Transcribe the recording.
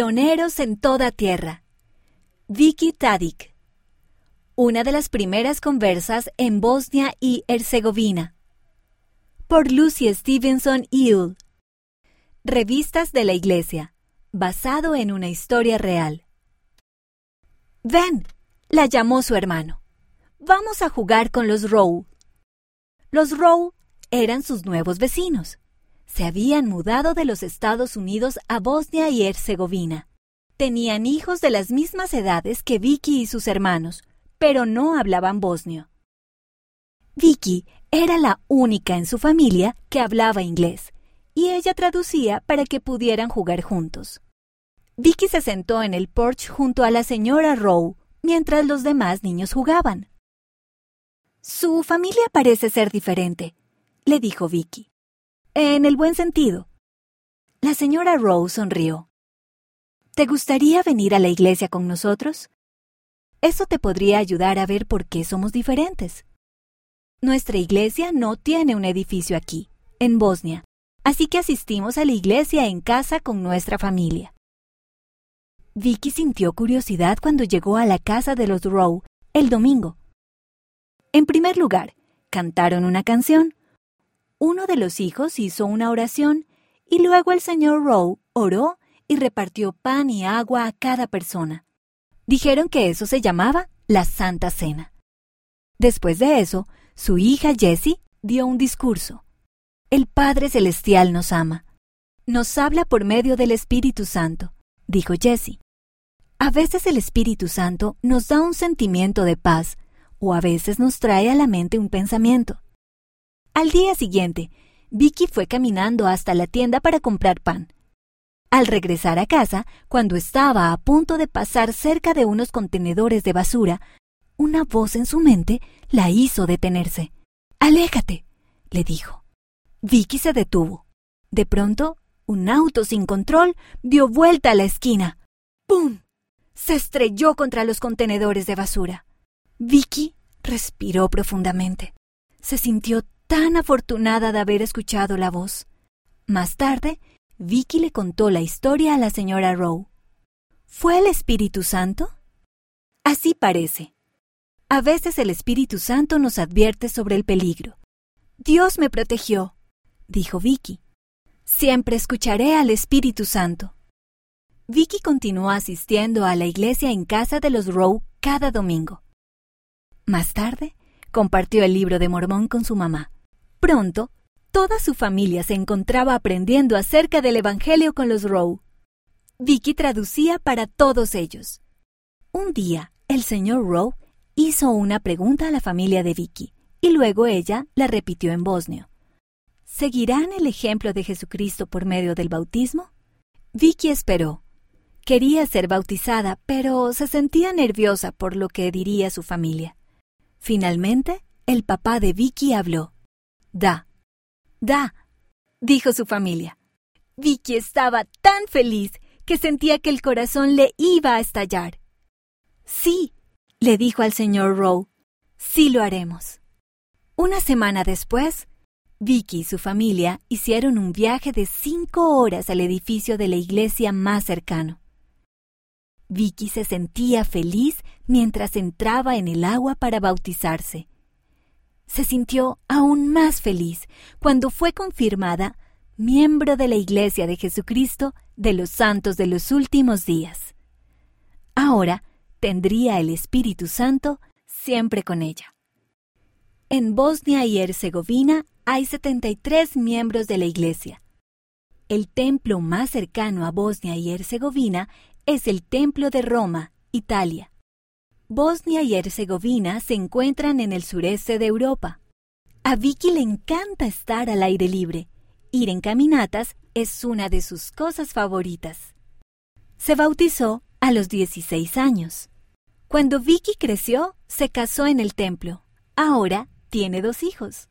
Pioneros en toda tierra. Vicky Tadik. Una de las primeras conversas en Bosnia y Herzegovina. Por Lucy Stevenson Ewell. Revistas de la Iglesia. Basado en una historia real. Ven, la llamó su hermano. Vamos a jugar con los Rowe. Los Rowe eran sus nuevos vecinos. Se habían mudado de los Estados Unidos a Bosnia y Herzegovina. Tenían hijos de las mismas edades que Vicky y sus hermanos, pero no hablaban bosnio. Vicky era la única en su familia que hablaba inglés, y ella traducía para que pudieran jugar juntos. Vicky se sentó en el porche junto a la señora Rowe mientras los demás niños jugaban. Su familia parece ser diferente, le dijo Vicky. En el buen sentido. La señora Rowe sonrió. ¿Te gustaría venir a la iglesia con nosotros? Eso te podría ayudar a ver por qué somos diferentes. Nuestra iglesia no tiene un edificio aquí, en Bosnia, así que asistimos a la iglesia en casa con nuestra familia. Vicky sintió curiosidad cuando llegó a la casa de los Rowe el domingo. En primer lugar, cantaron una canción. Uno de los hijos hizo una oración y luego el señor Rowe oró y repartió pan y agua a cada persona. Dijeron que eso se llamaba la Santa Cena. Después de eso, su hija Jessie dio un discurso. El Padre Celestial nos ama. Nos habla por medio del Espíritu Santo dijo Jessie. A veces el Espíritu Santo nos da un sentimiento de paz o a veces nos trae a la mente un pensamiento. Al día siguiente, Vicky fue caminando hasta la tienda para comprar pan. Al regresar a casa, cuando estaba a punto de pasar cerca de unos contenedores de basura, una voz en su mente la hizo detenerse. Aléjate, le dijo. Vicky se detuvo. De pronto un auto sin control dio vuelta a la esquina. ¡Pum! Se estrelló contra los contenedores de basura. Vicky respiró profundamente. Se sintió tan afortunada de haber escuchado la voz. Más tarde, Vicky le contó la historia a la señora Rowe. ¿Fue el Espíritu Santo? Así parece. A veces el Espíritu Santo nos advierte sobre el peligro. Dios me protegió, dijo Vicky. Siempre escucharé al Espíritu Santo. Vicky continuó asistiendo a la iglesia en casa de los Rowe cada domingo. Más tarde, compartió el libro de Mormón con su mamá. Pronto, toda su familia se encontraba aprendiendo acerca del Evangelio con los Rowe. Vicky traducía para todos ellos. Un día, el señor Rowe hizo una pregunta a la familia de Vicky, y luego ella la repitió en bosnio. ¿Seguirán el ejemplo de Jesucristo por medio del bautismo? Vicky esperó. Quería ser bautizada, pero se sentía nerviosa por lo que diría su familia. Finalmente, el papá de Vicky habló. Da. Da, dijo su familia. Vicky estaba tan feliz que sentía que el corazón le iba a estallar. Sí, le dijo al señor Rowe. Sí lo haremos. Una semana después, Vicky y su familia hicieron un viaje de cinco horas al edificio de la iglesia más cercano. Vicky se sentía feliz mientras entraba en el agua para bautizarse. Se sintió aún más feliz cuando fue confirmada miembro de la Iglesia de Jesucristo de los Santos de los Últimos Días. Ahora tendría el Espíritu Santo siempre con ella. En Bosnia y Herzegovina hay 73 miembros de la Iglesia. El templo más cercano a Bosnia y Herzegovina es el Templo de Roma, Italia. Bosnia y Herzegovina se encuentran en el sureste de Europa. A Vicky le encanta estar al aire libre. Ir en caminatas es una de sus cosas favoritas. Se bautizó a los 16 años. Cuando Vicky creció, se casó en el templo. Ahora tiene dos hijos.